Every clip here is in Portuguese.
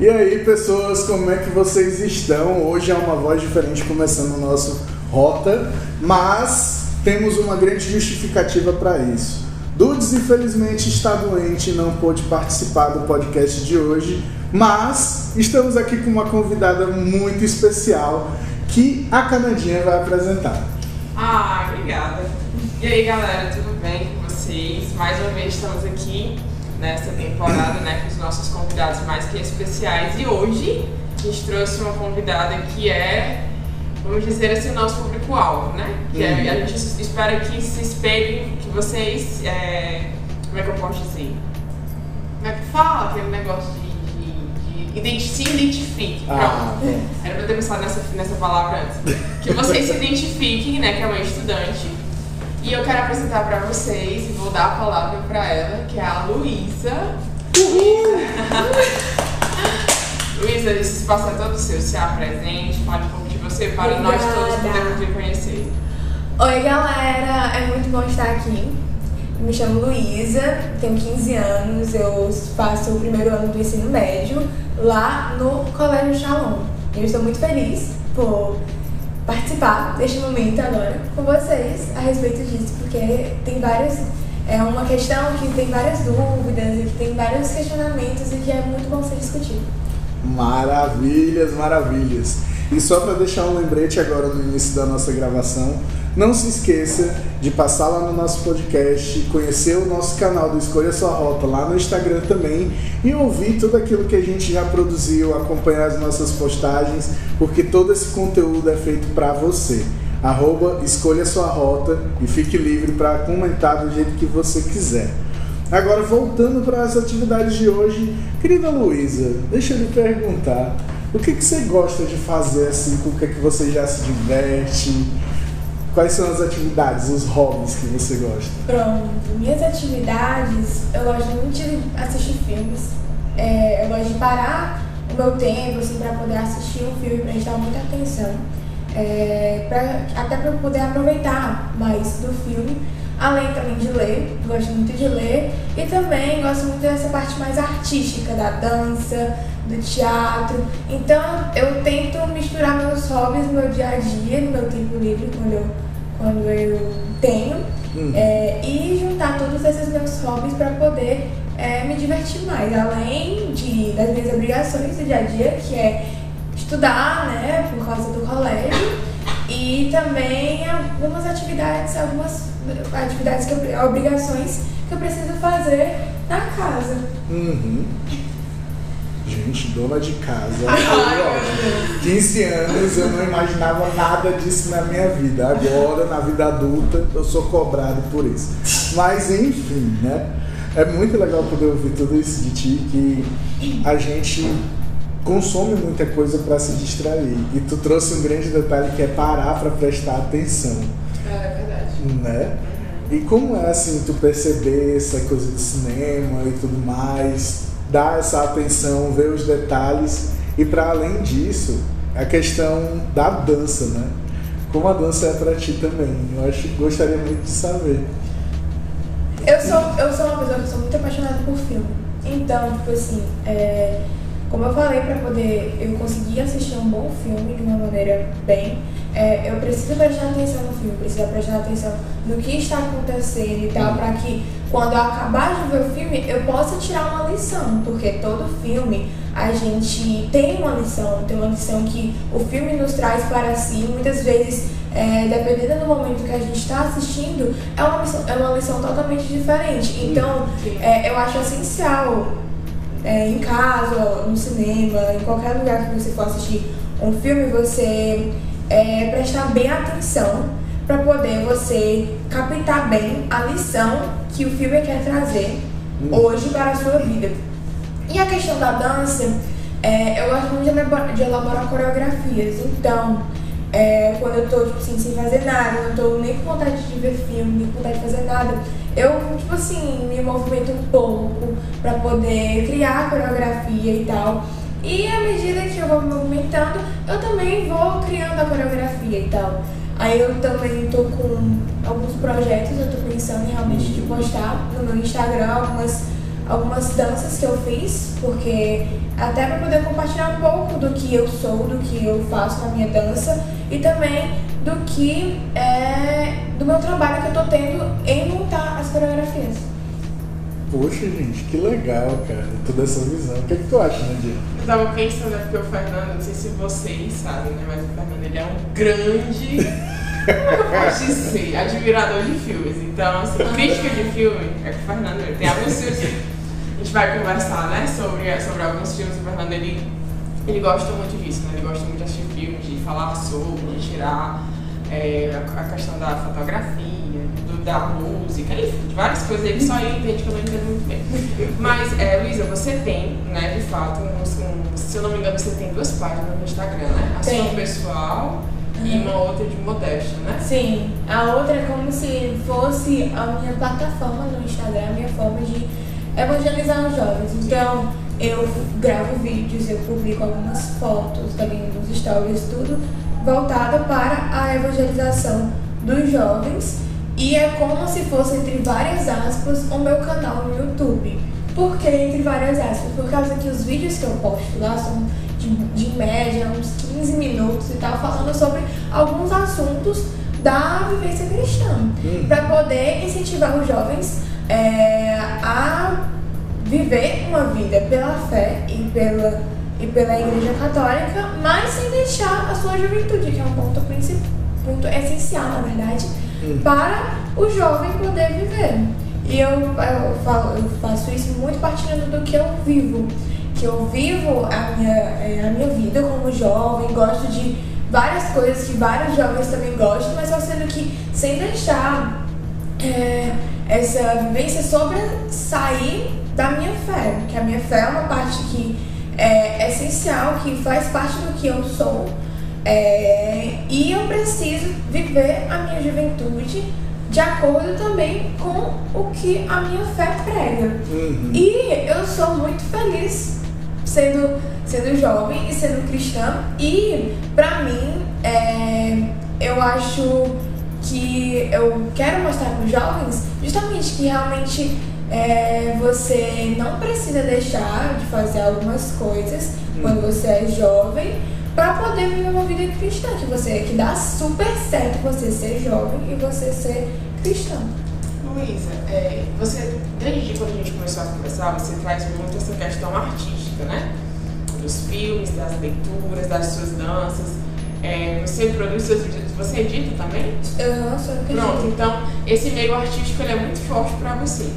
E aí, pessoas, como é que vocês estão? Hoje é uma voz diferente começando o nosso Rota, mas temos uma grande justificativa para isso. Dudes, infelizmente, está doente e não pôde participar do podcast de hoje, mas estamos aqui com uma convidada muito especial que a Canadinha vai apresentar. Ah, obrigada. E aí, galera, tudo bem com vocês? Mais uma vez estamos aqui nessa temporada, né, com os nossos convidados mais que especiais. E hoje a gente trouxe uma convidada que é, vamos dizer assim, o nosso público-alvo, né? Que é, Uhum. a gente espera que se espelhem, que vocês, é, como é que eu posso dizer? Como é que fala aquele negócio de, se identifique? Ah, Pronto. bom. Era pra ter pensado nessa, nessa palavra antes. Que vocês se identifiquem, né, que é uma estudante. E eu quero apresentar pra vocês e vou dar a palavra pra ela, que é a Luísa. Luísa, esse espaço é todo seu. Se apresente, fale um pouco de você para nós todos Obrigada. podermos lhe conhecer. Oi, galera! É muito bom estar aqui. Me chamo Luísa, tenho 15 anos, eu faço o primeiro ano do ensino médio lá no Colégio Shalom. Eu estou muito feliz por participar deste momento agora com vocês a respeito disso, porque tem várias. É uma questão que tem várias dúvidas e que tem vários questionamentos e que é muito bom ser discutido. Maravilhas, maravilhas. E só para deixar um lembrete agora no início da nossa gravação, não se esqueça de passar lá no nosso podcast, conhecer o nosso canal do Escolha Sua Rota lá no Instagram também e ouvir tudo aquilo que a gente já produziu, acompanhar as nossas postagens, porque todo esse conteúdo é feito para você. Arroba Escolha Sua Rota e fique livre para comentar do jeito que você quiser. Agora, voltando para as atividades de hoje, querida Luísa, deixa eu lhe perguntar, o que, que você gosta de fazer assim, com o que, que você já se diverte? Quais são as atividades, os hobbies que você gosta? Pronto, minhas atividades, eu gosto muito de assistir filmes. É, eu gosto de parar o meu tempo assim, para poder assistir um filme e prestar muita atenção. É, pra- até para poder aproveitar mais do filme. Além também de ler, gosto muito de ler. E também gosto muito dessa parte mais artística, da dança, do teatro. Então eu tento misturar meus hobbies no meu dia a dia, no meu tempo livre, quando eu, quando eu tenho. Hum. É, e juntar todos esses meus hobbies para poder é, me divertir mais, além de, das minhas obrigações do dia a dia, que é estudar, né, por causa do colégio, e também algumas atividades, algumas atividades, que eu, obrigações que eu preciso fazer na casa. Uhum. Gente, dona de casa. Ai, Ó, 15 anos, eu não imaginava nada disso na minha vida. Agora, na vida adulta, eu sou cobrado por isso. Mas, enfim, né? É muito legal poder ouvir tudo isso de ti, que a gente consome muita coisa para se distrair. E tu trouxe um grande detalhe que é parar para prestar atenção É verdade. né? E como é assim tu perceber essa coisa do cinema e tudo mais, dar essa atenção, ver os detalhes e para além disso, a questão da dança, né? Como a dança é para ti também? Eu acho gostaria muito de saber. Eu sou, eu sou uma pessoa que sou muito apaixonada por filme. Então, tipo assim, é, como eu falei, para poder eu conseguir assistir um bom filme de uma maneira bem, é, eu preciso prestar atenção no filme, preciso prestar atenção no que está acontecendo e tal, para que quando eu acabar de ver o filme, eu possa tirar uma lição, porque todo filme a gente tem uma lição, tem uma lição que o filme nos traz para si, muitas vezes, é, dependendo do momento que a gente está assistindo, é uma lição, é uma lição totalmente diferente. Então, é, eu acho essencial é, em casa, no cinema, em qualquer lugar que você for assistir um filme, você é, prestar bem atenção para poder você captar bem a lição que o filme quer trazer hoje para a sua vida. E a questão da dança, é, eu gosto muito de elaborar, de elaborar coreografias. Então, é, quando eu tô, tipo assim, sem fazer nada, não tô nem com vontade de ver filme, nem com vontade de fazer nada, eu, tipo assim, me movimento um pouco pra poder criar a coreografia e tal. E à medida que eu vou me movimentando, eu também vou criando a coreografia e tal. Aí eu também tô com alguns projetos, eu tô pensando realmente de postar no meu Instagram algumas, algumas danças que eu fiz, porque até para poder compartilhar um pouco do que eu sou, do que eu faço na minha dança e também do que é do meu trabalho que eu tô tendo em montar as coreografias. Poxa, gente, que legal, cara, toda essa visão. O que, é que tu acha, Nadia? Eu tava pensando, né, porque o Fernando, não sei se vocês sabem, né, mas o Fernando ele é um grande, como eu posso dizer, admirador de filmes. Então, assim, crítica de filme é com o Fernando. Ele tem alguns filmes, a gente vai conversar, né, sobre, sobre alguns filmes. O Fernando, ele, ele gosta muito disso, né, ele gosta muito de assistir filmes, de falar sobre, de tirar é, a, a questão da fotografia da música, enfim, de várias coisas. Ele só entende que eu não entendo muito bem. Mas, é, Luísa, você tem, né, de fato, um, um, se eu não me engano, você tem duas páginas no Instagram, né? A Tem. sua pessoal e uma outra de modéstia, né? Sim, a outra é como se fosse a minha plataforma no Instagram, a minha forma de evangelizar os jovens. Então, eu gravo vídeos, eu publico algumas fotos também nos stories, tudo voltado para a evangelização dos jovens. E é como se fosse, entre várias aspas, o meu canal no YouTube. Por que entre várias aspas? Por causa que os vídeos que eu posto lá são de, de média uns 15 minutos e tal, falando sobre alguns assuntos da vivência cristã. Hum. Para poder incentivar os jovens é, a viver uma vida pela fé e pela, e pela Igreja Católica, mas sem deixar a sua juventude, que é um ponto, ponto essencial, na verdade, Hum. para o jovem poder viver. E eu, eu, falo, eu faço isso muito partindo do que eu vivo. Que eu vivo a minha, a minha vida como jovem, gosto de várias coisas que vários jovens também gostam, mas só sendo que sem deixar é, essa vivência sobressair da minha fé. Que a minha fé é uma parte que é essencial, que faz parte do que eu sou. É, e eu preciso viver a minha juventude de acordo também com o que a minha fé prega. Uhum. E eu sou muito feliz sendo, sendo jovem e sendo cristã. E pra mim, é, eu acho que eu quero mostrar para os jovens justamente que realmente é, você não precisa deixar de fazer algumas coisas quando você é jovem para poder viver uma vida cristã, que você que dá super certo você ser jovem e você ser cristã. Luísa, é, você, desde quando a gente começou a conversar, você traz muito essa questão artística, né? Dos filmes, das leituras, das suas danças. É, você produz seus vídeos, você edita também? Eu não sou cristã. Pronto, então esse meio artístico ele é muito forte para você.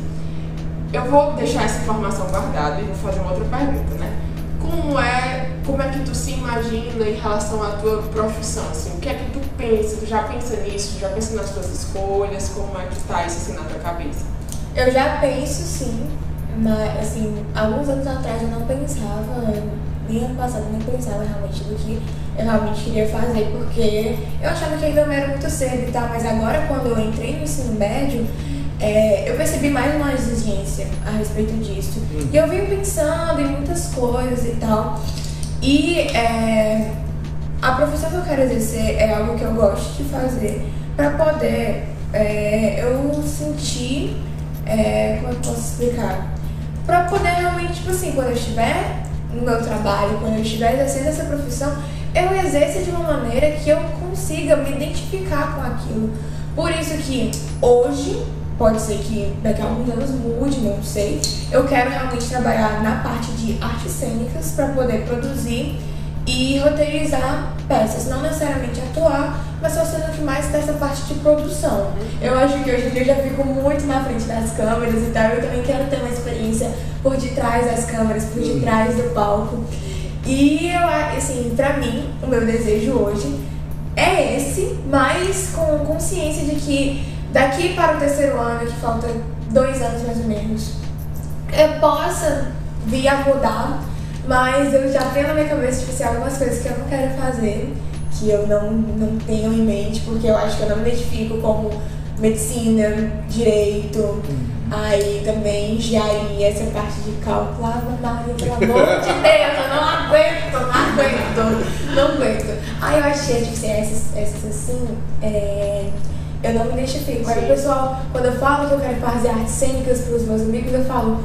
Eu vou deixar essa informação guardada e vou fazer uma outra pergunta, né? Como é, como é que tu se imagina em relação à tua profissão? Assim, o que é que tu pensa? Tu já pensa nisso? Já pensa nas tuas escolhas? Como é que tá isso assim na tua cabeça? Eu já penso sim, mas assim, alguns anos atrás eu não pensava, nem ano passado eu nem pensava realmente do que eu realmente queria fazer, porque eu achava que ainda não era muito cedo e tal, mas agora quando eu entrei no ensino médio, é, eu percebi mais uma exigência a respeito disso. E eu vim pensando em muitas coisas e tal. E é, a profissão que eu quero exercer é algo que eu gosto de fazer para poder é, eu sentir. é, como eu posso explicar? Para poder realmente, tipo assim, quando eu estiver no meu trabalho, quando eu estiver exercendo essa profissão, eu exerça de uma maneira que eu consiga me identificar com aquilo. Por isso que hoje, pode ser que daqui a alguns anos mude, não sei, eu quero realmente trabalhar na parte de artes cênicas para poder produzir e roteirizar peças, não necessariamente atuar, mas só sendo que mais dessa parte de produção. Eu acho que hoje em dia eu já fico muito na frente das câmeras e tal, eu também quero ter uma experiência por detrás das câmeras, por detrás do palco. E eu, assim, pra mim, o meu desejo hoje é esse, mas com consciência de que daqui para o terceiro ano, que falta dois anos mais ou menos, eu possa vir a mudar, mas eu já tenho na minha cabeça, tipo assim, algumas coisas que eu não quero fazer, que eu não, não tenho em mente, porque eu acho que eu não me identifico como medicina, direito, aí também engenharia, essa parte de cálculo, Ave Maria, pelo amor de Deus, eu não aguento, não aguento, não aguento. Aí eu achei, tipo assim, essas, essas assim, é, eu não me identifico. Aí o pessoal, quando eu falo que eu quero fazer artes cênicas para os meus amigos, eu falo,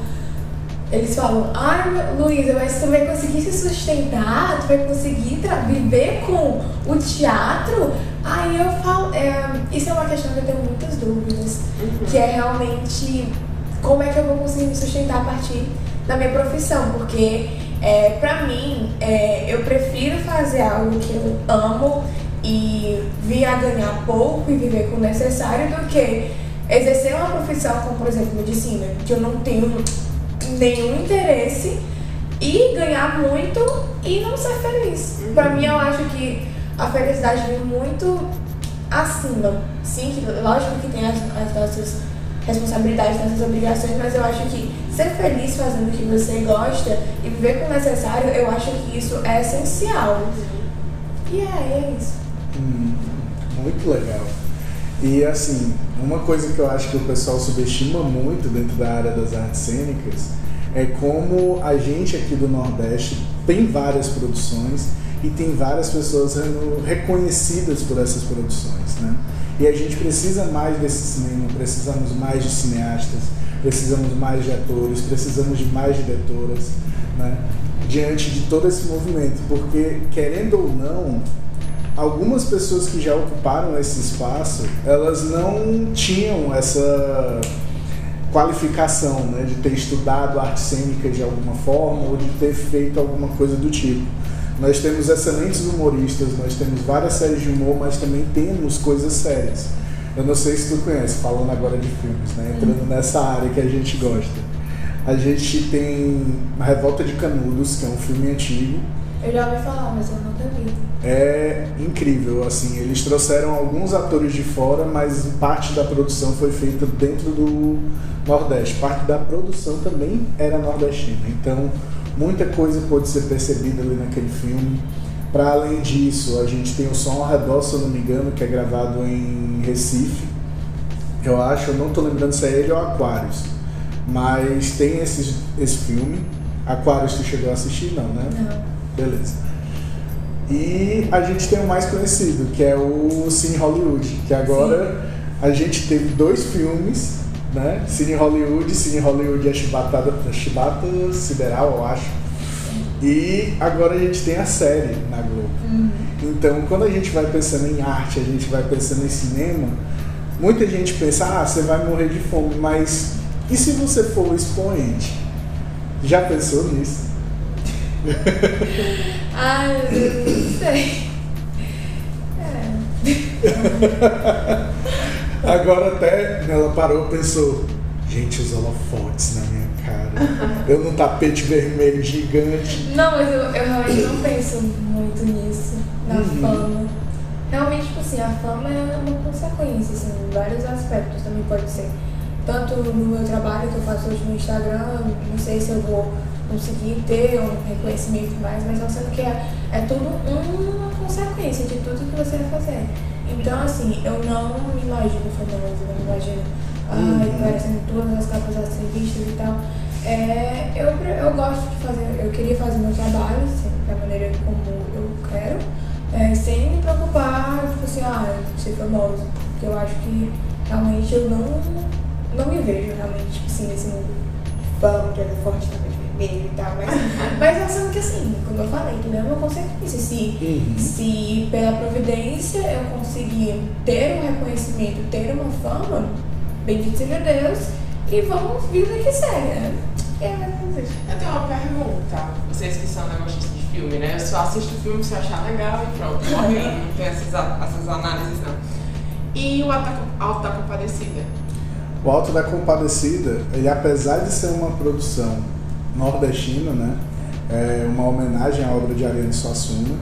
eles falam, ai Luísa, mas tu vai conseguir se sustentar, tu vai conseguir viver com o teatro? Aí eu falo, é, isso é uma questão que eu tenho muitas dúvidas, uhum. que é realmente como é que eu vou conseguir me sustentar a partir da minha profissão, porque é, pra mim é, eu prefiro fazer algo que eu amo e vir a ganhar pouco e viver com o necessário do que exercer uma profissão como, por exemplo, medicina, que eu não tenho nenhum interesse e ganhar muito e não ser feliz. Uhum. Para mim, eu acho que a felicidade vem muito acima. Sim, que, lógico que tem as, as nossas responsabilidades, nossas obrigações, mas eu acho que ser feliz fazendo o que você gosta e viver com o necessário, eu acho que isso é essencial. E é, é isso. Hum, muito legal. E assim, uma coisa que eu acho que o pessoal subestima muito dentro da área das artes cênicas é como a gente aqui do Nordeste tem várias produções e tem várias pessoas reconhecidas por essas produções, né? E a gente precisa mais desse cinema, precisamos mais de cineastas, precisamos mais de atores, precisamos de mais diretoras, né? Diante de todo esse movimento, porque querendo ou não, algumas pessoas que já ocuparam esse espaço, elas não tinham essa qualificação, né, de ter estudado arte cênica de alguma forma ou de ter feito alguma coisa do tipo. Nós temos excelentes humoristas, nós temos várias séries de humor, mas também temos coisas sérias. Eu não sei se tu conhece, falando agora de filmes, né, entrando nessa área que a gente gosta. A gente tem A Revolta de Canudos, que é um filme antigo, eu já ouvi falar, mas eu nunca vi. É incrível, assim, eles trouxeram alguns atores de fora, mas parte da produção foi feita dentro do Nordeste. Parte da produção também era nordestina. Então, muita coisa pode ser percebida ali naquele filme. Para além disso, a gente tem o Som ao Redor, se eu não me engano, que é gravado em Recife. Eu acho, eu não estou lembrando se é ele ou Aquários. Mas tem esse, esse filme. Aquários tu chegou a assistir? Não, né? Não. Beleza. E a gente tem o mais conhecido, que é o Cine Hollywood, que agora Sim. a gente teve dois filmes, né? Cine Hollywood, Cine Hollywood é Chibata, Chibata Sideral, eu acho. E agora a gente tem a série na Globo. Uhum. Então, quando a gente vai pensando em arte, a gente vai pensando em cinema, muita gente pensa, ah, você vai morrer de fome, mas e se você for o expoente? Já pensou nisso? Ai, meu Deus, não sei. É. Agora até ela parou e pensou, gente, os holofotes na minha cara. Eu num tapete vermelho gigante. Não, mas eu, eu realmente não penso muito nisso, na uhum. fama. Realmente, tipo assim, a fama é uma consequência, assim, em vários aspectos também pode ser. Tanto no meu trabalho que eu faço hoje no Instagram, não sei se eu vou conseguir ter um reconhecimento mais, mas não sendo que é, é tudo uma consequência de tudo que você vai fazer. Então, assim, eu não me imagino famosa, eu não me imagino ai, uhum. aparecendo todas as capas das revistas e tal. É, eu, eu gosto de fazer, eu queria fazer meu trabalho, assim, da maneira como eu quero, é, sem me preocupar, tipo assim, ah, ser famosa. Porque eu acho que realmente eu não, não me vejo realmente, tipo assim, nesse mundo fama, que é forte também e tal, mas, mas achando que assim, como eu falei, tudo é uma consequência. Se, uhum. se pela providência eu conseguir ter um reconhecimento, ter uma fama, bendito seja Deus, e vamos vida que segue, né? É, eu tenho uma pergunta, vocês que são negócios de filme, né? Eu só assisto o filme se achar legal e pronto, morri, não tem essas, essas análises não. E o Alto da Compadecida? O Alto da Compadecida, ele apesar de ser uma produção nordestina, né? É uma homenagem à obra de Ariane Suassuna.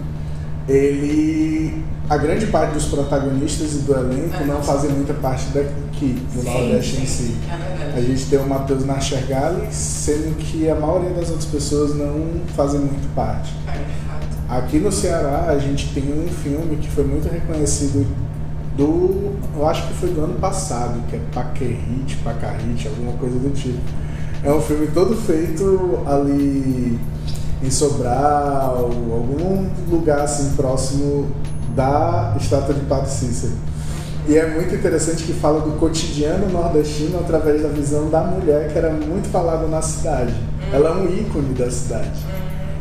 Ele, a grande parte dos protagonistas e do elenco é, não fazem muita parte daqui, do sim, Nordeste sim. em si. É a gente tem o Matheus Nachergali, sendo que a maioria das outras pessoas não fazem muito parte. É Aqui no Ceará, a gente tem um filme que foi muito reconhecido do, eu acho que foi do ano passado, que é Paquerite, Pacarrite, alguma coisa do tipo é um filme todo feito ali em Sobral, algum lugar assim próximo da estátua de Padre Cícero. E é muito interessante que fala do cotidiano nordestino através da visão da mulher que era muito falada na cidade. Ela é um ícone da cidade.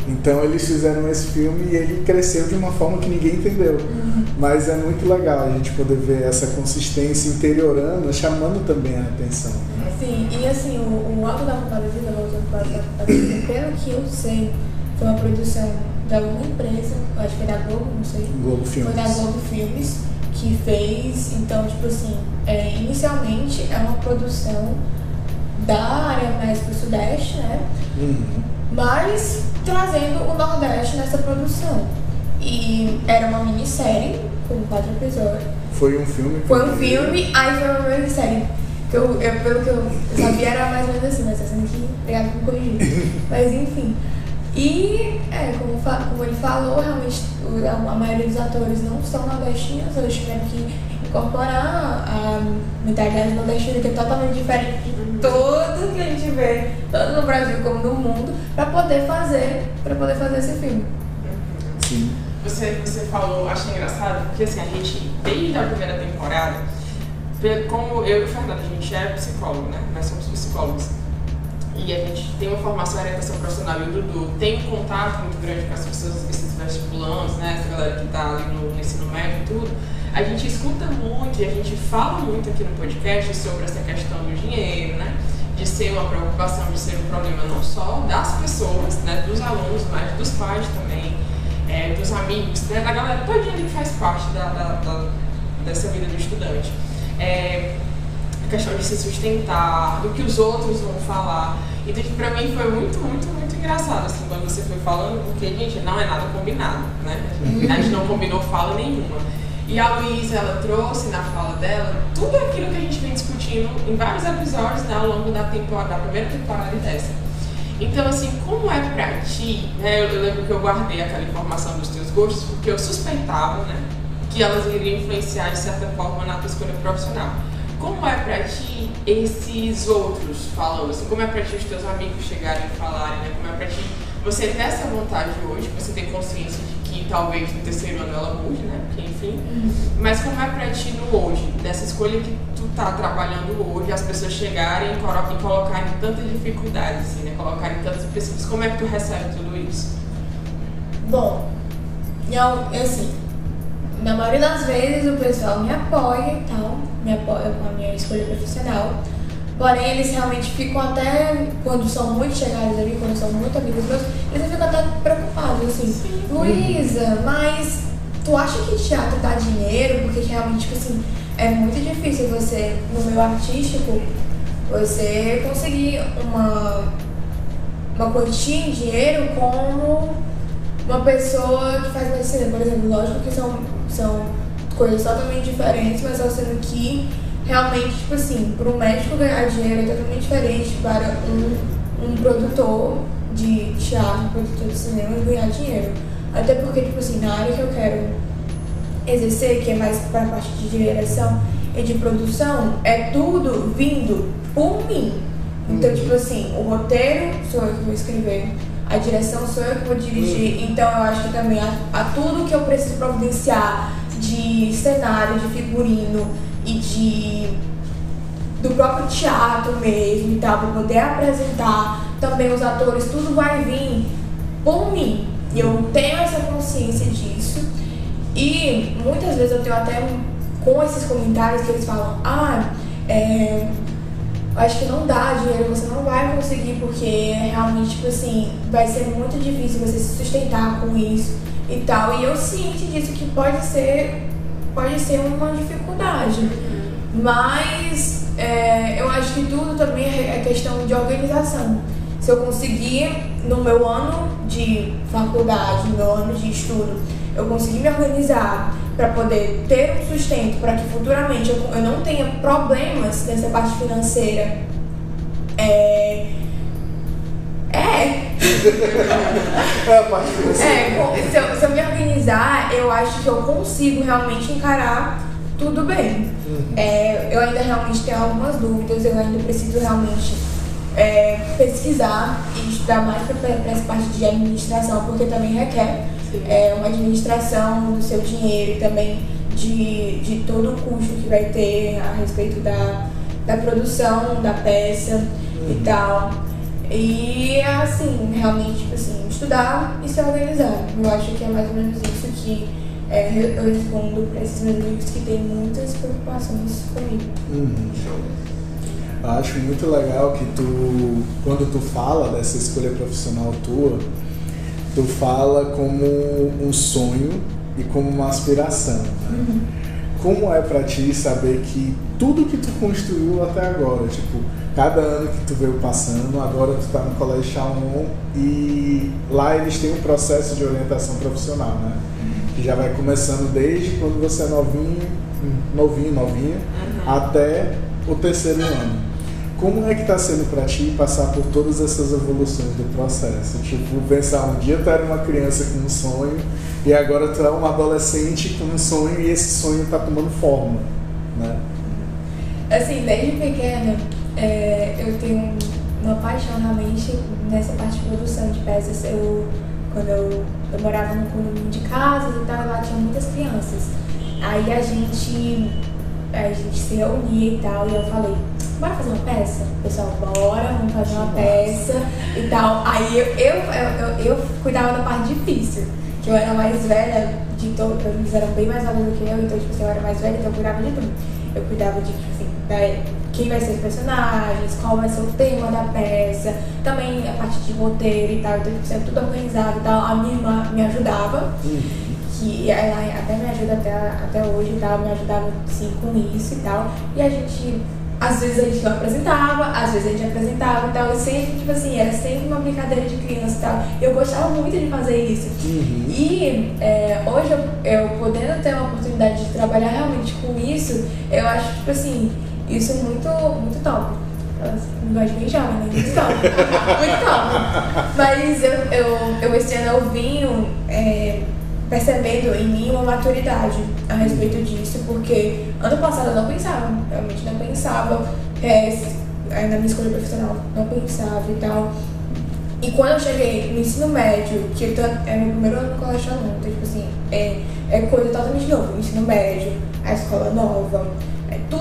Então eles fizeram esse filme e ele cresceu de uma forma que ninguém entendeu. Mas é muito legal a gente poder ver essa consistência interiorando, chamando também a atenção. Sim, e assim, o, o Alto da Compadecida, o Alto da Compadecida, pelo que eu sei, foi uma produção da uma empresa, acho que foi da Globo, não sei. Globo Filmes. Foi da Globo Filmes que fez, então, tipo assim, é, inicialmente é uma produção da área mais pro Sudeste, né? Uhum. Mas trazendo o Nordeste nessa produção. E era uma minissérie, com quatro episódios. Foi um filme. Foi um filme, aí foi uma minissérie. Que eu, eu, pelo que eu sabia era mais ou menos assim, mas assim que obrigado por corrigir. Mas enfim. E, é, como, como ele falou, realmente a maioria dos atores não são nordestinos, eles tiveram que incorporar a mentalidade nordestina, que é totalmente diferente de tudo que a gente vê, tanto no Brasil como no mundo, para poder fazer, para poder fazer esse filme. Sim. Você, você falou, achei engraçado, porque assim, a gente, desde a primeira temporada, como eu e o Fernando, a gente é psicólogo, né? Nós somos psicólogos. E a gente tem uma formação em orientação profissional e o Dudu tem um contato muito grande com as pessoas, esses vestibulantes, né? Essa galera que tá ali no, no ensino médio e tudo. A gente escuta muito e a gente fala muito aqui no podcast sobre essa questão do dinheiro, né? De ser uma preocupação, de ser um problema não só das pessoas, né? Dos alunos, mas dos pais também é, dos amigos, né, da galera todinha que faz parte da, da- da- dessa vida do estudante. É, a questão de se sustentar, do que os outros vão falar. Então, que pra mim foi muito, muito, muito engraçado, assim, quando você foi falando, porque, gente, não é nada combinado, né? A gente não combinou fala nenhuma. E a Luísa, ela trouxe na fala dela tudo aquilo que a gente vem discutindo em vários episódios né, ao longo da temporada, da primeira temporada e dessa. Então, assim, como é pra ti, né? Eu, eu lembro que eu guardei aquela informação dos teus gostos, porque eu suspeitava, né? Que elas iriam influenciar de certa forma na tua escolha profissional. Como é pra ti esses outros falando, assim, como é pra ti os teus amigos chegarem e falarem, né? Como é pra ti você ter essa vontade hoje, você ter consciência de que talvez no terceiro ano ela mude, né? Porque, enfim. Mas como é pra ti no hoje, nessa escolha que tu tá trabalhando hoje, as pessoas chegarem e e colocarem tantas dificuldades, assim, né? Colocarem tantos princípios, como é que tu recebe tudo isso? Bom, eu, assim, na maioria das vezes o pessoal me apoia e tal, me apoia com a minha escolha profissional. Porém, eles realmente ficam até, quando são muito chegados ali, quando são muito amigos meus, eles ficam até preocupados, assim, Luísa, mas tu acha que teatro dá dinheiro? Porque realmente, tipo assim, é muito difícil você, no meio artístico, você conseguir uma, uma quantia em dinheiro como uma pessoa que faz medicina, por exemplo, lógico que são, são coisas totalmente diferentes, mas só sendo que realmente, tipo assim, para um médico ganhar dinheiro é totalmente diferente para um, um produtor de teatro, um produtor de cinema ganhar dinheiro. Até porque, tipo assim, na área que eu quero exercer, que é mais para a parte de direção e de produção, é tudo vindo por mim. Então, tipo assim, o roteiro sou eu que vou escrever, a direção sou eu que vou dirigir. Então, eu acho que também a, a tudo que eu preciso providenciar de cenário, de figurino e de do próprio teatro mesmo e tal, para poder apresentar também os atores, tudo vai vir por mim. E eu tenho essa consciência disso. E muitas vezes eu tenho até com esses comentários que eles falam, ah, é, acho que não dá dinheiro, você não vai conseguir, porque realmente, tipo assim, vai ser muito difícil você se sustentar com isso e tal. E eu ciente disso que pode ser, pode ser uma dificuldade. Mas é, eu acho que tudo também é questão de organização. Se eu conseguir, no meu ano de faculdade, no meu ano de estudo, eu conseguir me organizar para poder ter um sustento, para que futuramente eu, eu não tenha problemas nessa parte financeira. É. É, É a parte financeira. é, se eu, se eu me organizar, eu acho que eu consigo realmente encarar tudo bem. É, eu ainda realmente tenho algumas dúvidas, eu ainda preciso realmente é, pesquisar e estudar mais para essa parte de administração, porque também requer é, uma administração do seu dinheiro e também de, de todo o custo que vai ter a respeito da, da produção da peça e Uhum. tal. E assim, realmente, tipo assim, estudar e se organizar. Eu acho que é mais ou menos isso que é, eu respondo para esses meus amigos que têm muitas preocupações comigo. Uhum. Eu acho muito legal que tu, quando tu fala dessa escolha profissional tua, tu fala como um sonho e como uma aspiração. Né? Como é pra ti saber que tudo que tu construiu até agora, tipo, cada ano que tu veio passando, agora tu tá no Colégio Chalon e lá eles têm um processo de orientação profissional, né? Que já vai começando desde quando você é novinho, novinho, novinha, até o terceiro ano. Como é que tá sendo pra ti passar por todas essas evoluções do processo? Tipo, pensar um dia tu era uma criança com um sonho e agora tu é uma adolescente com um sonho e esse sonho tá tomando forma, né? Assim, desde pequena, é, eu tenho uma paixão realmente nessa parte de produção de peças. Eu, quando eu, eu morava num condomínio de casas e tal, lá tinha muitas crianças. Aí a gente, a gente se reunia e tal, e eu falei, bora fazer uma peça? Pessoal, bora, vamos fazer uma peça e tal. Aí eu, eu, eu, eu, eu cuidava da parte difícil, que eu era mais velha de todos, eles eram bem mais novos do que eu, então tipo, assim, eu era mais velha, então eu cuidava de tudo. Eu cuidava de, tipo assim, da, quem vai ser os personagens, qual vai ser o tema da peça, também a parte de roteiro e tal, então tipo, assim, tudo organizado e tal. A minha irmã me ajudava, que ela até me ajuda até, até hoje e tal, me ajudava sim com isso e tal. E a gente, às vezes a gente não apresentava, às vezes a gente apresentava e tal, e sempre, tipo assim, era sempre uma brincadeira de criança e tal. Eu gostava muito de fazer isso. Uhum. E é, hoje eu, eu podendo ter uma oportunidade de trabalhar realmente com isso, eu acho, tipo assim, isso é muito, muito top. Não gosto de jovem, né? Muito top. muito top. Mas eu, eu, eu esse ano eu vim é, percebendo em mim uma maturidade a respeito disso, porque ano passado eu não pensava, realmente não pensava é, é, na minha escolha profissional, não pensava e tal. E quando eu cheguei no ensino médio, que tô, é meu primeiro ano no colégio aluno, então, tipo assim, é, é coisa totalmente nova. O ensino médio, a escola nova,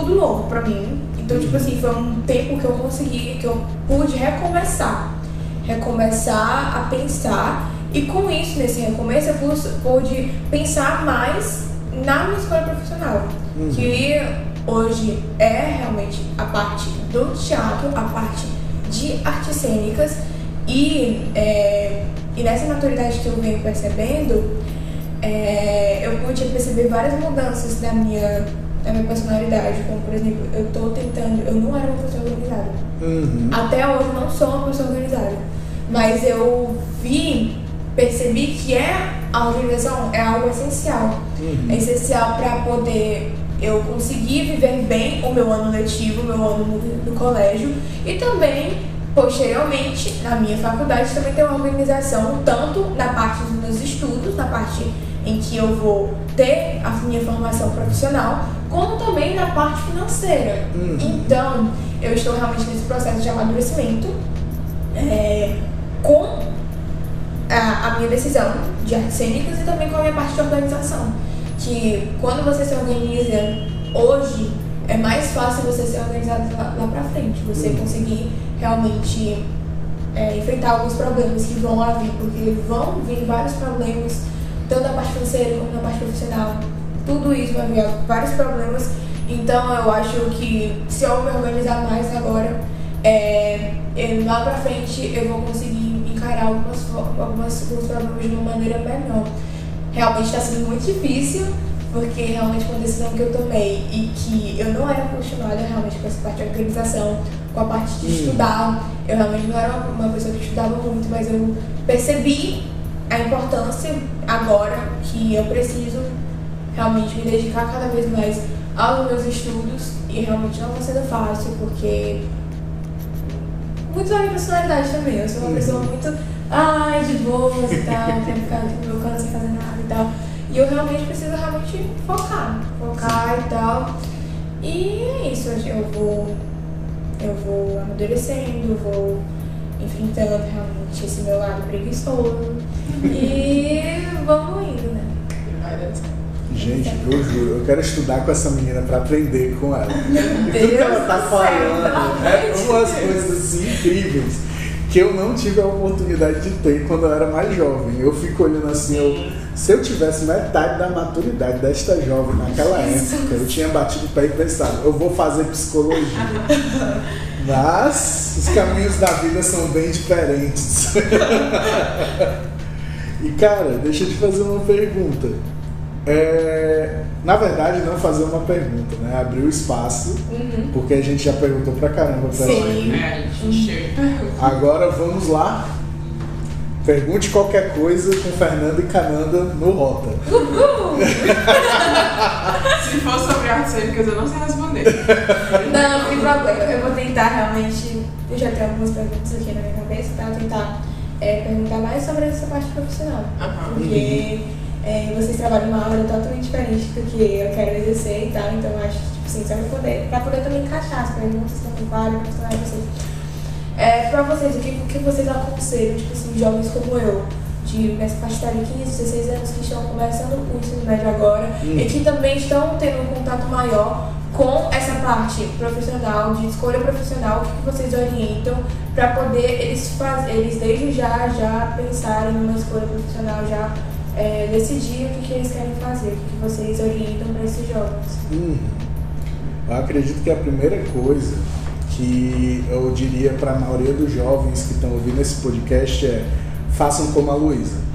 tudo novo pra mim. Então, tipo assim, foi um tempo que eu consegui, que eu pude recomeçar. Recomeçar a pensar. E com isso, nesse recomeço, eu pude, pensar mais na minha escola profissional. Uhum. Que hoje é realmente a parte do teatro, a parte de artes cênicas. E, é, e nessa maturidade que eu venho percebendo, é, eu pude perceber várias mudanças na minha, na minha personalidade. Como, por exemplo, eu tô tentando. Eu não era uma pessoa organizada. Uhum. Até hoje eu não sou uma pessoa organizada. Mas eu vi, percebi que é a organização é algo essencial. Uhum. É essencial para poder eu conseguir viver bem o meu ano letivo, o meu ano no, no colégio e também posteriormente na minha faculdade também ter uma organização tanto na parte dos meus estudos, na parte em que eu vou ter a minha formação profissional, como também na parte financeira. Uhum. Então, eu estou realmente nesse processo de amadurecimento é, com a, a minha decisão de artes cênicas e também com a minha parte de organização. Que quando você se organiza hoje, é mais fácil você ser organizado lá, lá pra frente. Você Uhum. conseguir realmente é, enfrentar alguns problemas que vão lá vir, porque vão vir vários problemas, tanto na parte financeira como na parte profissional. Tudo isso vai vir vários problemas. Então eu acho que se eu me organizar mais agora, é, lá pra frente eu vou conseguir encarar algumas, algumas, alguns problemas de uma maneira melhor. Realmente está sendo muito difícil, porque realmente foi uma decisão que eu tomei e que eu não era acostumada realmente com essa parte de organização, com a parte de Hum. estudar. Eu realmente não era uma pessoa que estudava muito, mas eu percebi a importância agora que eu preciso realmente me dedicar cada vez mais aos meus estudos e realmente não está sendo fácil, porque muito da minha personalidade também. Eu sou uma Uhum. pessoa muito, ai, de boas e tal, quero ficar no meu canto sem fazer nada e tal. E eu realmente preciso realmente focar, focar e tal. E é isso, eu vou, eu vou amadurecendo, vou enfrentando realmente esse meu lado preguiçoso. e vamos indo, né? Vai dar certo. Gente, eu juro, eu quero estudar com essa menina pra aprender com ela. Meu E tudo que ela tá Deus do falando céu, é umas coisas assim incríveis que eu não tive a oportunidade de ter quando eu era mais jovem. Eu fico olhando assim, eu, se eu tivesse metade da maturidade desta jovem naquela época, eu tinha batido o pé e pensado, eu vou fazer psicologia. Mas os caminhos da vida são bem diferentes. e cara, deixa eu te fazer uma pergunta. É, na verdade, não fazer uma pergunta, né? Abrir o espaço, Uhum. porque a gente já perguntou pra caramba pra Sim. gente. É, a gente encheu de perguntas. Agora vamos lá. Pergunte qualquer coisa com Fernanda e Cananda no Rota. Se for sobre artes cênicas, eu não sei responder. Não, não tem problema. Eu vou tentar realmente. Eu já tenho algumas perguntas aqui na minha cabeça? Eu tentar é, perguntar mais sobre essa parte profissional. Aham. Porque é, vocês trabalham uma área totalmente diferente do que eu quero exercer e tal, então eu acho que, tipo assim, só pra poder, pra poder também encaixar as perguntas também com a área profissional de vocês. É, pra vocês, o que, o que vocês aconselham, tipo assim, jovens como eu, de nessa faixa etária de 15, 16 anos, que estão começando o ensino médio agora Hum. e que também estão tendo um contato maior com essa parte profissional, de escolha profissional, o que, que vocês orientam para poder eles, faz, eles desde já já pensarem numa escolha profissional, já é, decidir o que, que eles querem fazer, o que, que vocês orientam para esses jovens. Hum. Eu acredito que a primeira coisa que eu diria para a maioria dos jovens que estão ouvindo esse podcast é façam como a Luísa.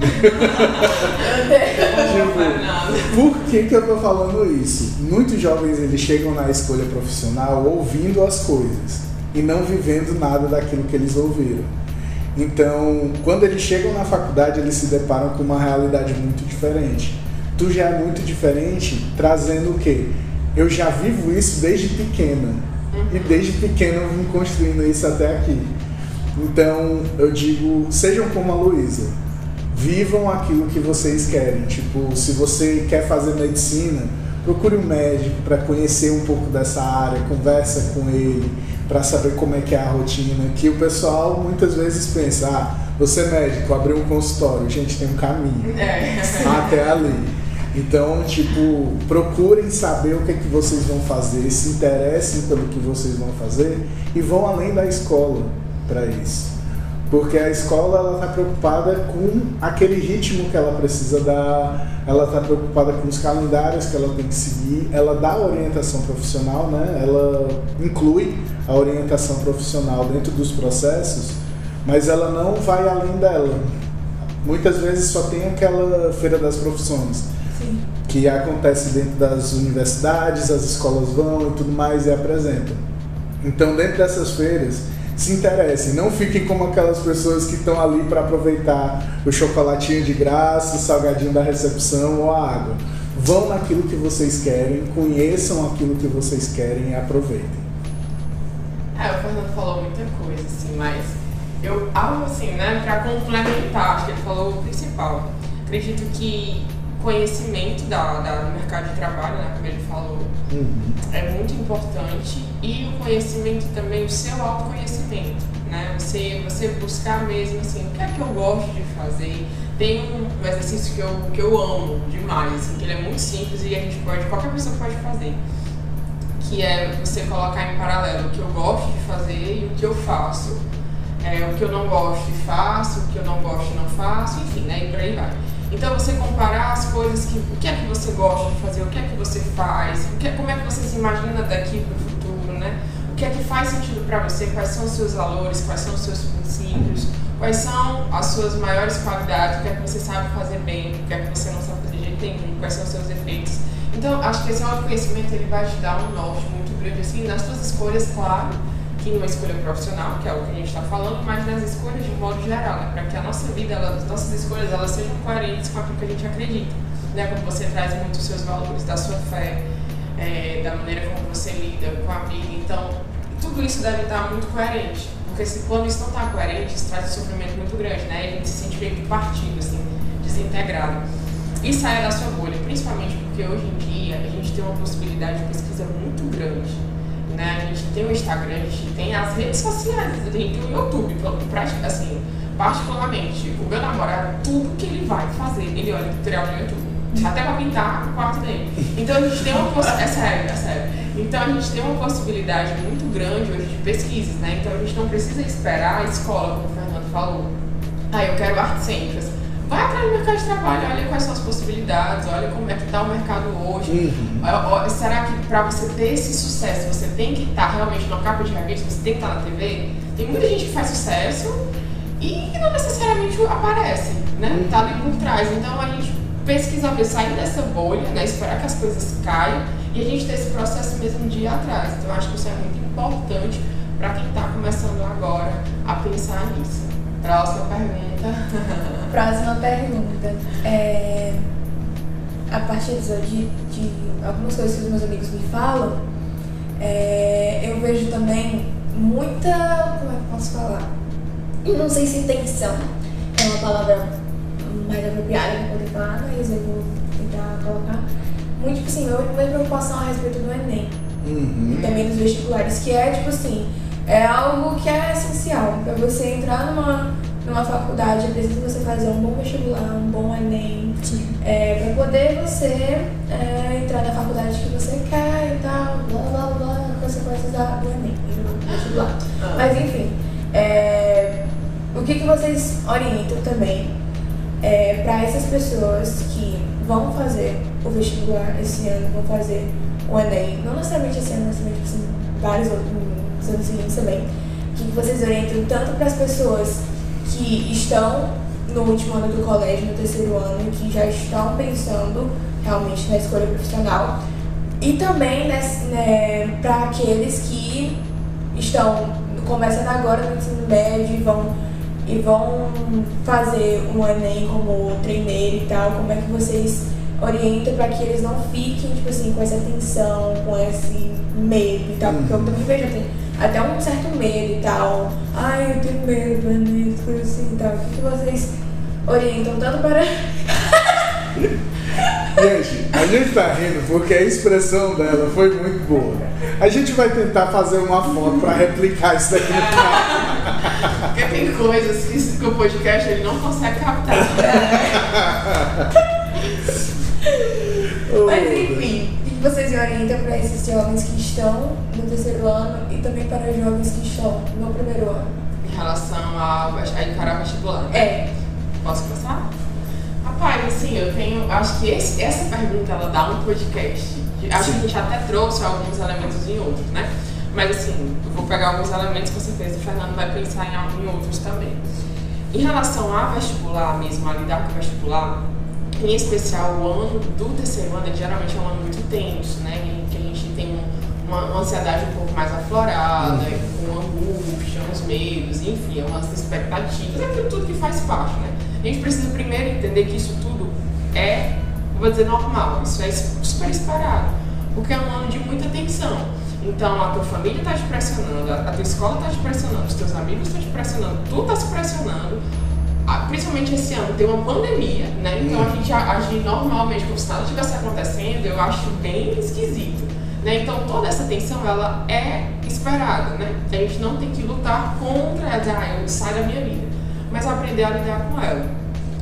Fernanda. Por que, que eu tô falando isso? Muitos jovens eles chegam na escolha profissional ouvindo as coisas e não vivendo nada daquilo que eles ouviram. Então, quando eles chegam na faculdade, eles se deparam com uma realidade muito diferente. Tu já é muito diferente, trazendo o quê? Eu já vivo isso desde pequena. E desde pequena eu vim construindo isso até aqui. Então, eu digo, sejam como a Luísa. Vivam aquilo que vocês querem. Tipo, se você quer fazer medicina, procure um médico para conhecer um pouco dessa área, conversa com ele para saber como é que é a rotina. Que o pessoal muitas vezes pensa, ah, você é médico, abriu um consultório, gente, tem um caminho É. até ali. Então, tipo, procurem saber o que é que vocês vão fazer, se interessem pelo que vocês vão fazer e vão além da escola para isso. Porque a escola ela está preocupada com aquele ritmo que ela precisa dar, ela está preocupada com os calendários que ela tem que seguir, ela dá orientação profissional, né? ela inclui a orientação profissional dentro dos processos, mas ela não vai além dela. Muitas vezes só tem aquela feira das profissões Sim. que acontece dentro das universidades, as escolas vão e tudo mais e apresentam. Então, dentro dessas feiras, se interessem, não fiquem como aquelas pessoas que estão ali para aproveitar o chocolatinho de graça, o salgadinho da recepção ou a água. Vão naquilo que vocês querem, conheçam aquilo que vocês querem e aproveitem. É, o Fernando falou muita coisa, assim, mas eu, algo assim, né, pra complementar, acho que ele falou o principal. Acredito que conhecimento da, da, do mercado de trabalho, né, como ele falou, Uhum. é muito importante e o conhecimento também, o seu autoconhecimento, né? Você, você buscar mesmo assim, o que é que eu gosto de fazer. Tem um, exercício que eu, que eu amo demais, assim, que ele é muito simples e a gente pode, qualquer pessoa pode fazer. Que é você colocar em paralelo o que eu gosto de fazer e o que eu faço. É, o que eu não gosto e faço, o que eu não gosto e não faço, enfim, né? E por aí vai. Então você comparar as coisas que. O que é que você gosta de fazer, o que é que você faz, o que, como é que você se imagina daqui para o futuro, né? O que é que faz sentido para você, quais são os seus valores, quais são os seus princípios, quais são as suas maiores qualidades, o que é que você sabe fazer bem, o que é que você não sabe fazer de jeito nenhum, quais são os seus defeitos. Então, acho que esse autoconhecimento ele vai te dar um norte muito grande assim nas suas escolhas, claro, que numa escolha profissional, que é o que a gente está falando, mas nas escolhas de modo geral, né? para que a nossa vida, ela, as nossas escolhas, elas sejam coerentes com aquilo que a gente acredita. Né? Quando você traz muito os seus valores, da sua fé, é, da maneira como você lida com a vida. Então, tudo isso deve estar muito coerente. Porque se, quando isso não está coerente, isso traz um sofrimento muito grande, né? E a gente se sente meio que partido, assim, desintegrado. E saia da sua bolha, principalmente porque hoje em dia a gente tem uma possibilidade de pesquisa muito grande. Né? A gente tem o Instagram, a gente tem as redes sociais, a gente tem o YouTube, assim, particularmente, o meu namorado, tudo que ele vai fazer, ele olha tutorial no YouTube. Até pra pintar o quarto dele. Então a gente tem uma possibilidade. É sério, é sério. Então a gente tem uma possibilidade muito grande hoje de pesquisas, né? Então a gente não precisa esperar a escola, como o Fernando falou. Ah, eu quero artes cênicas. Vai atrás do mercado de trabalho, olha quais são as possibilidades, olha como é que está o mercado hoje. Uhum. Será que para você ter esse sucesso, você tem que estar tá realmente numa capa de revista, você tem que estar tá na TV? Tem muita gente que faz sucesso e não necessariamente aparece, né? Está ali por trás. Então a gente pesquisar, sair dessa bolha, né? esperar que as coisas caiam e a gente ter esse processo mesmo de ir atrás. Então, eu acho que isso é muito importante para quem está começando agora a pensar nisso. Próxima pergunta. Próxima pergunta. É, a partir de, de, algumas coisas que os meus amigos me falam, é, eu vejo também muita. Como é que eu posso falar? Não sei se intenção é uma palavra mais apropriada para poder falar, mas eu vou tentar colocar muito, tipo assim, eu minha preocupação a respeito do Enem. Uhum. E também dos vestibulares, que é, tipo assim, é algo que é essencial. Para você entrar numa, numa faculdade, é preciso você fazer um bom vestibular, um bom Enem. É, para poder você é, entrar na faculdade que você quer e tal, blá blá blá, consequências do Enem, do vestibular. Ah. Mas enfim, é, o que, que vocês orientam também é, para essas pessoas que vão fazer o vestibular esse ano, vão fazer o Enem, não necessariamente esse ano, mas também tipo assim, vários outros seguintes também, que vocês orientam tanto para as pessoas que estão no último ano do colégio, no terceiro ano, que já estão pensando realmente na escolha profissional, e também né, para aqueles que estão começando agora no ensino médio e vão e vão fazer um Enem como treineiro e tal, como é que vocês orientam para que eles não fiquem, tipo assim, com essa tensão, com esse medo e tal, porque eu também vejo até, até um certo medo e tal. Ai, eu tenho medo do Enem, coisa assim e tal. O que, que vocês orientam tanto para. Gente, a gente tá rindo porque a expressão dela foi muito boa. A gente vai tentar fazer uma foto para replicar isso daqui no canal. Porque tem coisas que o podcast ele não consegue captar. para esses jovens que estão no terceiro ano e também para jovens que estão no primeiro ano? Em relação a, a encarar vestibular? É. Posso começar? Rapaz, assim, eu tenho. Acho que esse, essa pergunta ela dá um podcast. Acho Sim. que a gente até trouxe alguns elementos em outros, né? Mas assim, eu vou pegar alguns elementos, com certeza o Fernando vai pensar em, em outros também. Em relação a vestibular mesmo, a lidar com vestibular, em especial o ano do terceiro ano, geralmente é um ano muito tenso, né? Uma, uma ansiedade um pouco mais aflorada, uhum. com angústia, uns medos, enfim, umas expectativas, aquilo tudo que faz parte, né? A gente precisa primeiro entender que isso tudo é, vou dizer, normal, isso é super esperado, porque é um ano de muita tensão. Então a tua família está te pressionando, a tua escola está te pressionando, os teus amigos estão te pressionando, tu está se pressionando. Principalmente esse ano tem uma pandemia, né? Então a uhum. gente agir normalmente como se nada estivesse acontecendo, eu acho bem esquisito. Né? Então toda essa tensão ela é esperada, né? A gente não tem que lutar contra, dizer, ah, eu saio da minha vida mas aprender a lidar com ela.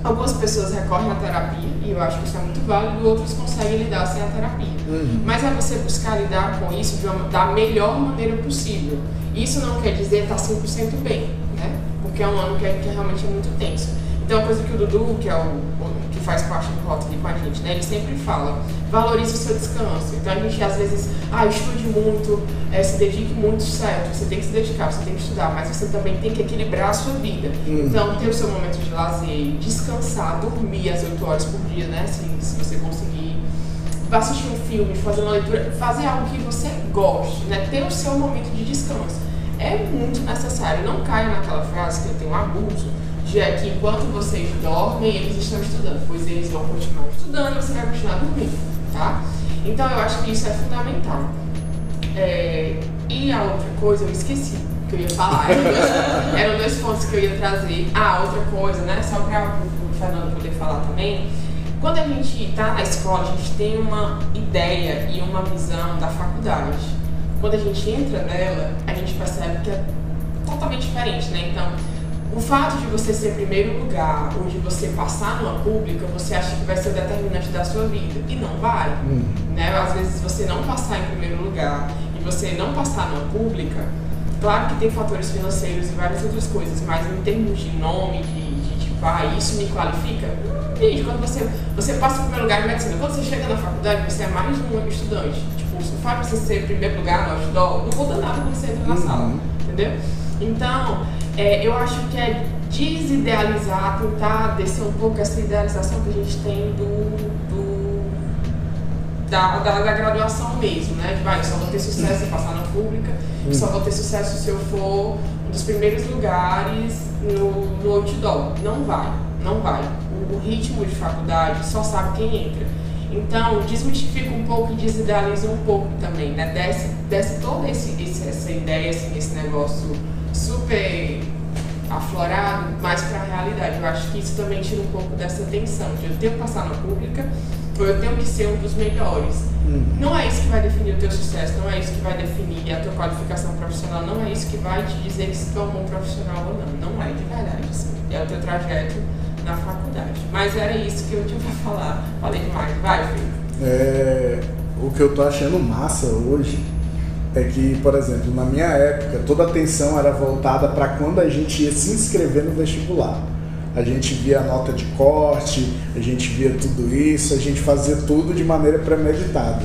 Algumas pessoas recorrem à terapia, e eu acho que isso é muito válido, outros conseguem lidar sem a terapia. Uhum. Mas é você buscar lidar com isso uma, da melhor maneira possível. Isso não quer dizer estar 100% bem, né? Porque é um ano que, é, que realmente é muito tenso. Então, a coisa que o Dudu, que é o, faz parte do Rota aqui com a gente, né? Ele sempre fala, valorize o seu descanso. Então, a gente às vezes, ah, estude muito, é, se dedique muito, certo, você tem que se dedicar, você tem que estudar, mas você também tem que equilibrar a sua vida. Hum. Então, ter o seu momento de lazer, descansar, dormir as 8 horas por dia, né? Se, se você conseguir. Assistir um filme, fazer uma leitura, fazer algo que você goste, né? Ter o seu momento de descanso. É muito necessário. Não caia naquela frase que eu tenho um abuso é que enquanto vocês dormem, eles estão estudando, pois eles vão continuar estudando e você vai continuar dormindo, tá? Então eu acho que isso é fundamental. É, e a outra coisa, eu esqueci que eu ia falar, eram dois, eram dois pontos que eu ia trazer. Ah, outra coisa, né? Só para o Fernando poder falar também. Quando a gente está na escola, a gente tem uma ideia e uma visão da faculdade. Quando a gente entra nela, a gente percebe que é totalmente diferente, né? Então, o fato de você ser primeiro lugar ou de você passar numa pública, você acha que vai ser o determinante da sua vida. E não vai. Hum. Né? Às vezes você não passar em primeiro lugar e você não passar numa pública, claro que tem fatores financeiros e várias outras coisas, mas em termos de nome, de, de tipo, ah, isso me qualifica, hum, gente, quando você, você passa em primeiro lugar em medicina, quando você chega na faculdade, você é mais um estudante. Tipo, o fato de você ser primeiro lugar no outdoor não muda nada quando você entra na Uhum. sala, entendeu? Então, é, eu acho que é desidealizar, tentar descer um pouco essa idealização que a gente tem do, do da, da, da graduação mesmo, né? Vai, eu só vou ter sucesso se eu passar na pública, eu só vou ter sucesso se eu for um dos primeiros lugares no, no outdoor. Não vai, não vai. O, o ritmo de faculdade só sabe quem entra. Então, desmistifica um pouco e desidealiza um pouco também, né? Desce, desce toda esse, esse- essa ideia, assim, esse negócio super aflorado, mais para a realidade. Eu acho que isso também tira um pouco dessa tensão de eu tenho que passar na pública ou eu tenho que ser um dos melhores. Hum. Não é isso que vai definir o teu sucesso, não é isso que vai definir a tua qualificação profissional, não é isso que vai te dizer se tu é um bom profissional ou não. Não é de verdade, assim. É o teu trajeto na faculdade. Mas era isso que eu tinha pra falar. Falei demais. Vai, filho. É, o que eu tô achando massa hoje é que, por exemplo, na minha época, toda a atenção era voltada para quando a gente ia se inscrever no vestibular. A gente via a nota de corte, a gente via tudo isso, a gente fazia tudo de maneira premeditada.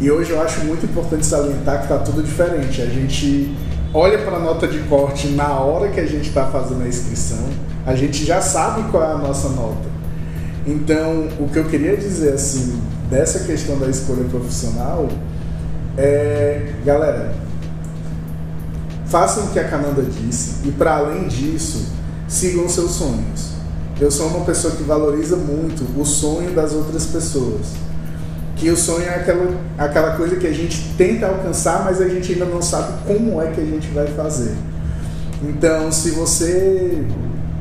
E hoje eu acho muito importante salientar que está tudo diferente. A gente olha para a nota de corte na hora que a gente está fazendo a inscrição, a gente já sabe qual é a nossa nota. Então, o que eu queria dizer assim dessa questão da escolha profissional é, galera, façam o que a Cananda disse e para além disso, sigam seus sonhos. Eu sou uma pessoa que valoriza muito o sonho das outras pessoas. Que o sonho é aquela, aquela coisa que a gente tenta alcançar, mas a gente ainda não sabe como é que a gente vai fazer. Então, se você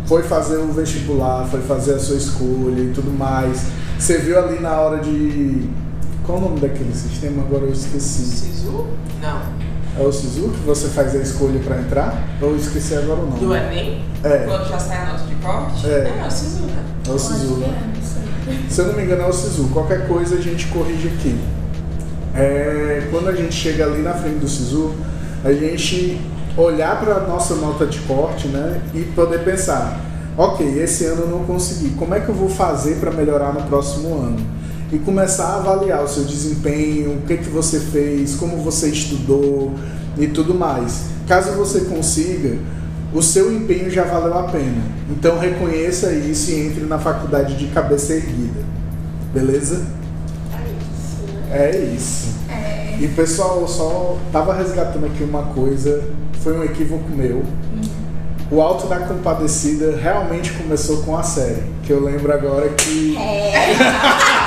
foi fazer o vestibular, foi fazer a sua escolha e tudo mais, você viu ali na hora de. Qual o nome daquele sistema? Agora eu esqueci. Sisu? Não. É o Sisu que você faz a escolha para entrar? Ou eu esqueci agora o nome? Do Enem? É. Quando já sai a nota de corte? É. é o Sisu, né? É o Sisu, né? É. Se eu não me engano, é o Sisu. Qualquer coisa a gente corrige aqui. É, quando a gente chega ali na frente do Sisu, a gente olhar para a nossa nota de corte né, e poder pensar: ok, esse ano eu não consegui, como é que eu vou fazer para melhorar no próximo ano? E começar a avaliar o seu desempenho, o que, que você fez, como você estudou e tudo mais. Caso você consiga, o seu empenho já valeu a pena. Então reconheça isso e entre na faculdade de cabeça erguida. Beleza? É isso? É isso. E pessoal, eu só tava resgatando aqui uma coisa, foi um equívoco meu. O Alto da Compadecida realmente começou com a série, que eu lembro agora que é,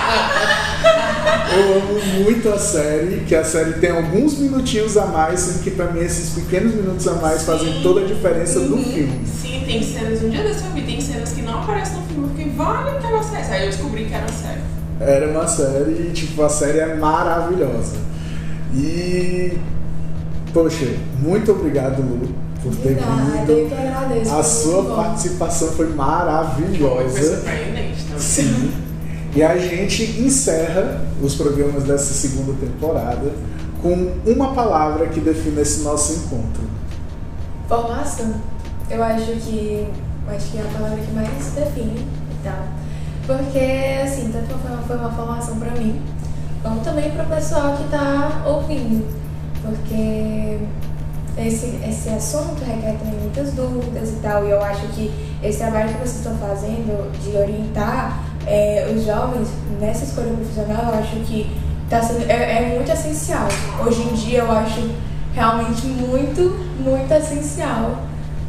eu amo muito a série, que a série tem alguns minutinhos a mais, sendo que pra mim esses pequenos minutos a mais fazem Sim. toda a diferença do filme. Sim, tem cenas, um dia desse eu vi, tem cenas que não aparecem no filme, porque vale que é esse? Aí eu descobri que era sério. Era uma série, e, tipo, a série é maravilhosa. E, poxa, muito obrigado, Lu, por ter obrigada, eu vindo. que agradeço. A foi sua bom. participação foi Foi maravilhosa. surpreendente também. Sim. E a gente encerra os programas dessa segunda temporada com uma palavra que define esse nosso encontro. Formação. Eu acho que acho que é a palavra que mais define e tal. Porque, assim, tanto foi uma, formação pra mim, como também pro pessoal que tá ouvindo. Porque esse, esse assunto requer também muitas dúvidas e tal. E eu acho que esse trabalho que vocês estão fazendo de orientar é, os jovens nessa escolha profissional, eu acho que tá sendo, é, é muito essencial. Hoje em dia eu acho realmente muito, muito essencial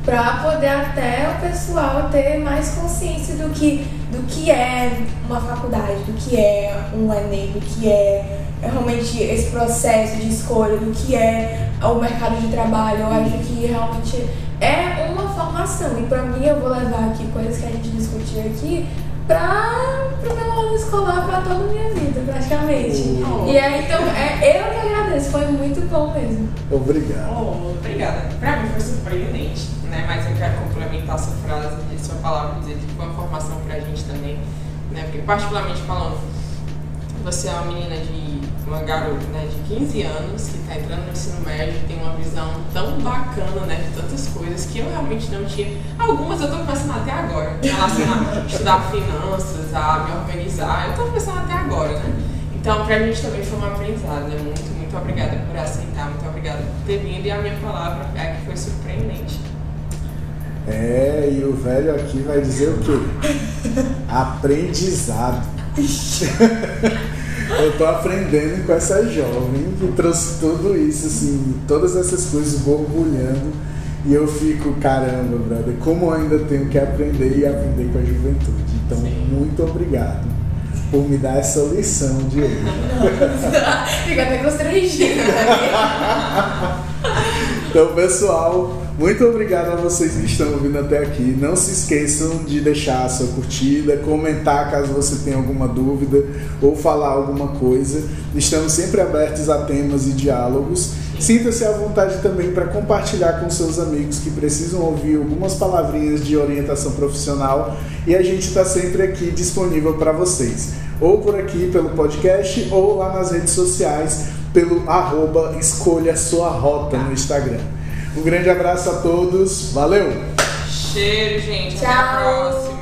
para poder até o pessoal ter mais consciência do que, do que é uma faculdade, do que é um Enem, do que é realmente esse processo de escolha, do que é o mercado de trabalho. Eu acho que realmente é uma formação. E para mim eu vou levar aqui coisas que a gente discutiu aqui para o meu ano escolar para toda a minha vida, praticamente. Oh. E aí, então, é, eu que agradeço, foi muito bom mesmo. Obrigado. Oh, obrigada. Pra mim foi surpreendente. né? Mas eu quero complementar sua frase e sua palavra, dizer que foi uma formação pra gente também, né? Porque particularmente falando, você é uma menina de uma garota né, de 15 anos que está entrando no ensino médio tem uma visão tão bacana né, de tantas coisas que eu realmente não tinha. Algumas eu estou começando até agora, em relação a estudar finanças, a me organizar, eu estou começando até agora, né? Então, para a gente também foi um aprendizado, né? Muito, muito obrigada por aceitar, muito obrigada por ter vindo e a minha palavra é que foi surpreendente. É, e o velho aqui vai dizer o quê? Aprendizado. eu tô aprendendo com essa jovem que trouxe tudo isso, assim, todas essas coisas borbulhando. E eu fico, caramba, brother, como eu ainda tenho que aprender e aprender com a juventude. Então, Sim. muito obrigado por me dar essa lição de hoje. Fica até constrangido. então, pessoal, muito obrigado a vocês que estão ouvindo até aqui. Não se esqueçam de deixar a sua curtida, comentar caso você tenha alguma dúvida ou falar alguma coisa. Estamos sempre abertos a temas e diálogos. Sinta-se à vontade também para compartilhar com seus amigos que precisam ouvir algumas palavrinhas de orientação profissional e a gente está sempre aqui disponível para vocês, ou por aqui pelo podcast ou lá nas redes sociais pelo arroba escolha sua rota no Instagram. Um grande abraço a todos. Valeu! Cheiro, gente. Tchau. Até a próxima.